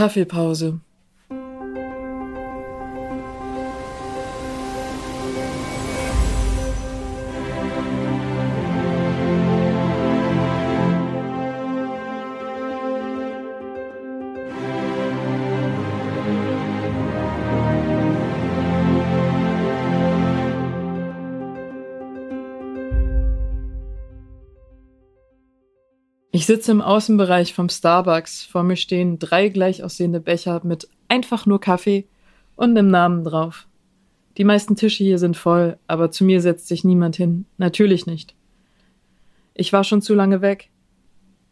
Kaffeepause. Ich sitze im Außenbereich vom Starbucks. Vor mir stehen drei gleich aussehende Becher mit einfach nur Kaffee und einem Namen drauf. Die meisten Tische hier sind voll, aber zu mir setzt sich niemand hin. Natürlich nicht. Ich war schon zu lange weg.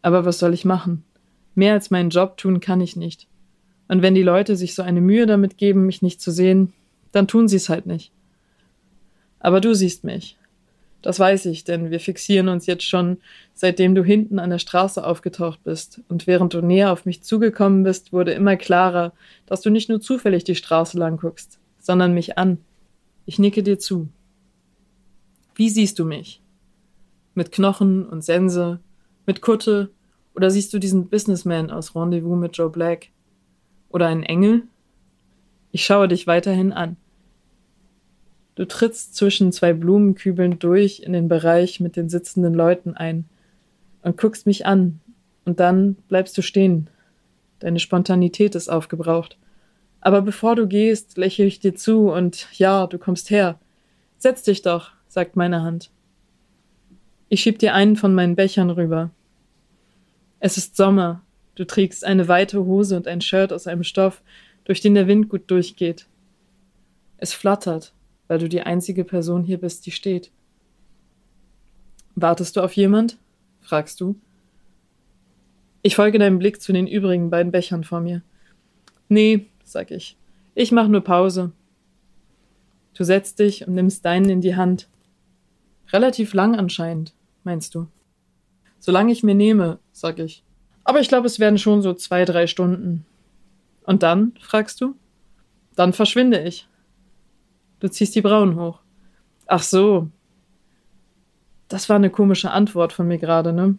Aber was soll ich machen? Mehr als meinen Job tun kann ich nicht. Und wenn die Leute sich so eine Mühe damit geben, mich nicht zu sehen, dann tun sie es halt nicht. Aber du siehst mich. Das weiß ich, denn wir fixieren uns jetzt schon, seitdem du hinten an der Straße aufgetaucht bist. Und während du näher auf mich zugekommen bist, wurde immer klarer, dass du nicht nur zufällig die Straße lang guckst, sondern mich an. Ich nicke dir zu. Wie siehst du mich? Mit Knochen und Sense, mit Kutte, oder siehst du diesen Businessman aus Rendezvous mit Joe Black? Oder einen Engel? Ich schaue dich weiterhin an. Du trittst zwischen zwei Blumenkübeln durch in den Bereich mit den sitzenden Leuten ein und guckst mich an, und dann bleibst du stehen. Deine Spontanität ist aufgebraucht. Aber bevor du gehst, lächle ich dir zu und ja, du kommst her. Setz dich doch, sagt meine Hand. Ich schieb dir einen von meinen Bechern rüber. Es ist Sommer. Du trägst eine weite Hose und ein Shirt aus einem Stoff, durch den der Wind gut durchgeht. Es flattert weil du die einzige Person hier bist, die steht. Wartest du auf jemand? fragst du. Ich folge deinem Blick zu den übrigen beiden Bechern vor mir. Nee, sag ich. Ich mach nur Pause. Du setzt dich und nimmst deinen in die Hand. Relativ lang anscheinend, meinst du. Solange ich mir nehme, sag ich. Aber ich glaube, es werden schon so zwei, drei Stunden. Und dann, fragst du? Dann verschwinde ich. Du ziehst die Brauen hoch. Ach so. Das war eine komische Antwort von mir gerade, ne?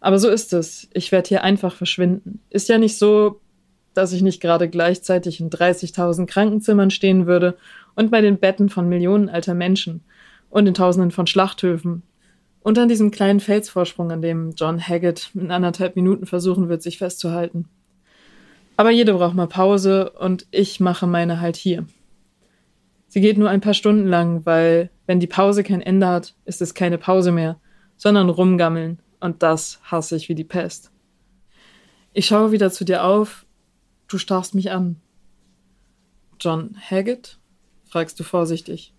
Aber so ist es. Ich werde hier einfach verschwinden. Ist ja nicht so, dass ich nicht gerade gleichzeitig in 30.000 Krankenzimmern stehen würde und bei den Betten von Millionen alter Menschen und in Tausenden von Schlachthöfen und an diesem kleinen Felsvorsprung, an dem John Haggett in anderthalb Minuten versuchen wird, sich festzuhalten. Aber jede braucht mal Pause und ich mache meine halt hier. Sie geht nur ein paar Stunden lang, weil wenn die Pause kein Ende hat, ist es keine Pause mehr, sondern rumgammeln. Und das hasse ich wie die Pest. Ich schaue wieder zu dir auf. Du starrst mich an. John Haggett? fragst du vorsichtig.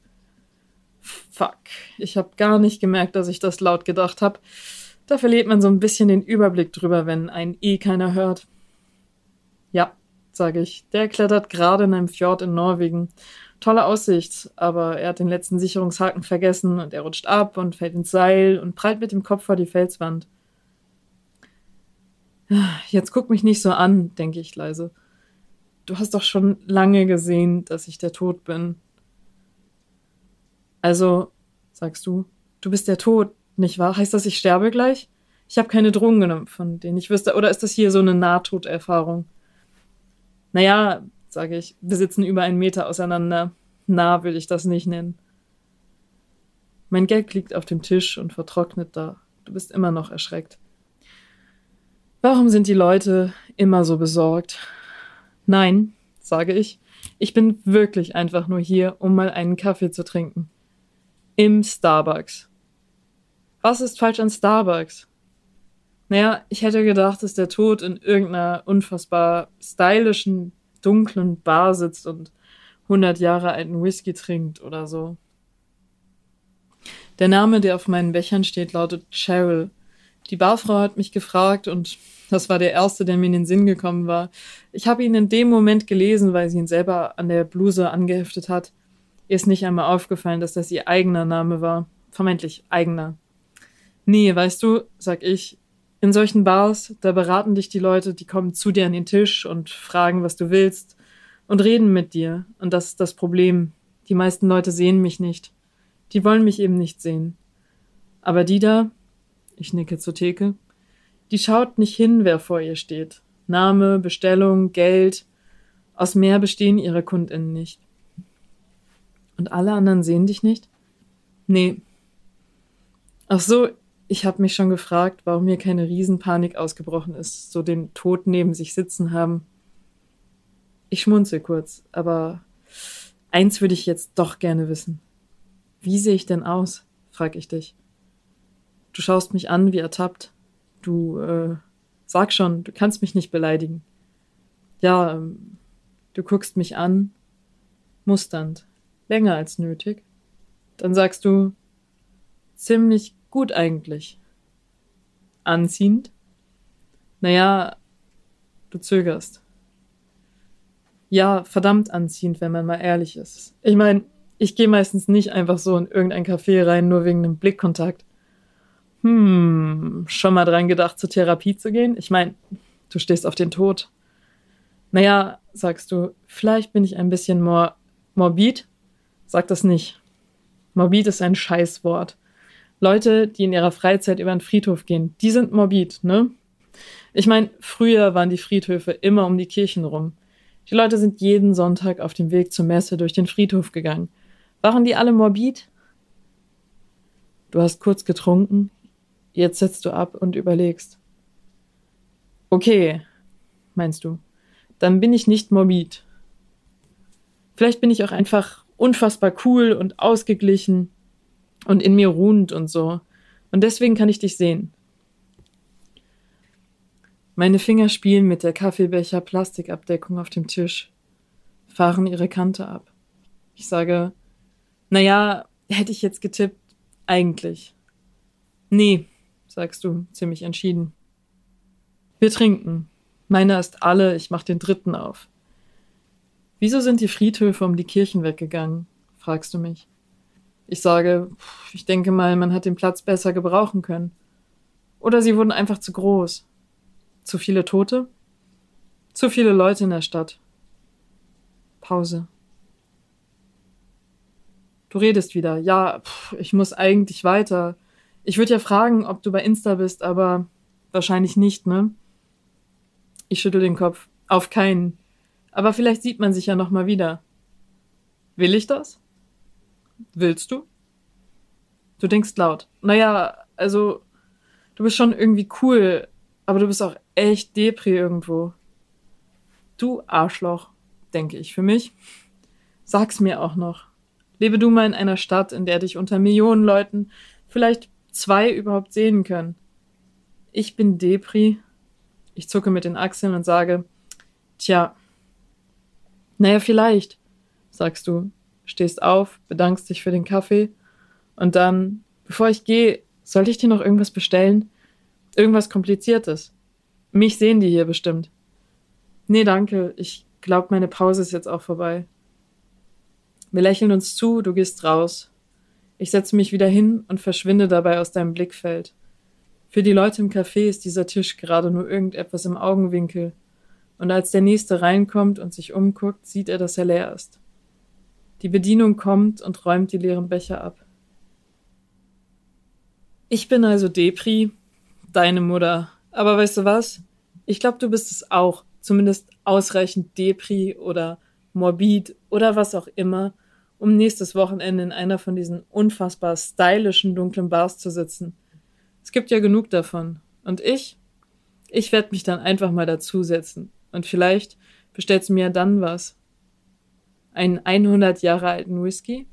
Fuck, ich hab gar nicht gemerkt, dass ich das laut gedacht hab. Da verliert man so ein bisschen den Überblick drüber, wenn ein eh keiner hört. Ja, sage ich. Der klettert gerade in einem Fjord in Norwegen tolle Aussicht, aber er hat den letzten Sicherungshaken vergessen und er rutscht ab und fällt ins Seil und prallt mit dem Kopf vor die Felswand. Jetzt guck mich nicht so an, denke ich leise. Du hast doch schon lange gesehen, dass ich der Tod bin. Also, sagst du, du bist der Tod, nicht wahr? Heißt das, ich sterbe gleich? Ich habe keine Drogen genommen, von denen ich wüsste. Oder ist das hier so eine Nahtoderfahrung? Naja, sage ich. Wir sitzen über einen Meter auseinander. Nah würde ich das nicht nennen. Mein Geld liegt auf dem Tisch und vertrocknet da. Du bist immer noch erschreckt. Warum sind die Leute immer so besorgt? Nein, sage ich. Ich bin wirklich einfach nur hier, um mal einen Kaffee zu trinken. Im Starbucks. Was ist falsch an Starbucks? Naja, ich hätte gedacht, dass der Tod in irgendeiner unfassbar stylischen dunklen Bar sitzt und 100 Jahre alten Whisky trinkt oder so. Der Name, der auf meinen Bechern steht, lautet Cheryl. Die Barfrau hat mich gefragt und das war der erste, der mir in den Sinn gekommen war. Ich habe ihn in dem Moment gelesen, weil sie ihn selber an der Bluse angeheftet hat. Ihr ist nicht einmal aufgefallen, dass das ihr eigener Name war. Vermeintlich eigener. Nee, weißt du, sag ich, in solchen Bars, da beraten dich die Leute, die kommen zu dir an den Tisch und fragen, was du willst und reden mit dir. Und das ist das Problem. Die meisten Leute sehen mich nicht. Die wollen mich eben nicht sehen. Aber die da, ich nicke zur Theke, die schaut nicht hin, wer vor ihr steht, Name, Bestellung, Geld. Aus mehr bestehen ihre KundInnen nicht. Und alle anderen sehen dich nicht? Nee. Ach so, ich habe mich schon gefragt, warum mir keine Riesenpanik ausgebrochen ist, so den Tod neben sich sitzen haben. Ich schmunzel kurz, aber eins würde ich jetzt doch gerne wissen. Wie sehe ich denn aus? frag ich dich. Du schaust mich an wie ertappt. Du, äh, sag schon, du kannst mich nicht beleidigen. Ja, ähm, du guckst mich an, musternd, länger als nötig. Dann sagst du, ziemlich gut eigentlich. Anziehend? Naja, du zögerst. Ja, verdammt anziehend, wenn man mal ehrlich ist. Ich meine, ich gehe meistens nicht einfach so in irgendein Café rein, nur wegen einem Blickkontakt. Hm, schon mal dran gedacht, zur Therapie zu gehen? Ich meine, du stehst auf den Tod. Naja, sagst du, vielleicht bin ich ein bisschen mor morbid. Sag das nicht. Morbid ist ein Scheißwort. Leute, die in ihrer Freizeit über den Friedhof gehen, die sind morbid, ne? Ich meine, früher waren die Friedhöfe immer um die Kirchen rum. Die Leute sind jeden Sonntag auf dem Weg zur Messe durch den Friedhof gegangen. Waren die alle morbid? Du hast kurz getrunken, jetzt setzt du ab und überlegst. Okay, meinst du, dann bin ich nicht morbid. Vielleicht bin ich auch einfach unfassbar cool und ausgeglichen und in mir ruhend und so. Und deswegen kann ich dich sehen. Meine Finger spielen mit der Kaffeebecher Plastikabdeckung auf dem Tisch, fahren ihre Kante ab. Ich sage, naja, hätte ich jetzt getippt, eigentlich. Nee, sagst du, ziemlich entschieden. Wir trinken. Meiner ist alle, ich mach den dritten auf. Wieso sind die Friedhöfe um die Kirchen weggegangen? fragst du mich. Ich sage, ich denke mal, man hat den Platz besser gebrauchen können. Oder sie wurden einfach zu groß. Zu viele Tote? Zu viele Leute in der Stadt. Pause. Du redest wieder. Ja, ich muss eigentlich weiter. Ich würde ja fragen, ob du bei Insta bist, aber wahrscheinlich nicht, ne? Ich schüttel den Kopf. Auf keinen. Aber vielleicht sieht man sich ja noch mal wieder. Will ich das? Willst du? Du denkst laut. Naja, also, du bist schon irgendwie cool, aber du bist auch echt Depri irgendwo. Du Arschloch, denke ich für mich. Sag's mir auch noch. Lebe du mal in einer Stadt, in der dich unter Millionen Leuten vielleicht zwei überhaupt sehen können. Ich bin Depri. Ich zucke mit den Achseln und sage, tja, naja, vielleicht, sagst du, stehst auf, bedankst dich für den Kaffee und dann, bevor ich gehe, sollte ich dir noch irgendwas bestellen? Irgendwas Kompliziertes. Mich sehen die hier bestimmt. Nee, danke. Ich glaub, meine Pause ist jetzt auch vorbei. Wir lächeln uns zu, du gehst raus. Ich setze mich wieder hin und verschwinde dabei aus deinem Blickfeld. Für die Leute im Café ist dieser Tisch gerade nur irgendetwas im Augenwinkel, und als der Nächste reinkommt und sich umguckt, sieht er, dass er leer ist. Die Bedienung kommt und räumt die leeren Becher ab. Ich bin also Depri, deine Mutter. Aber weißt du was? Ich glaube, du bist es auch. Zumindest ausreichend Depri oder morbid oder was auch immer, um nächstes Wochenende in einer von diesen unfassbar stylischen dunklen Bars zu sitzen. Es gibt ja genug davon. Und ich? Ich werde mich dann einfach mal dazusetzen. Und vielleicht bestellst du mir dann was einen 100 Jahre alten Whisky.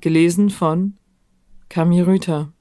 Gelesen von Kami Rüther.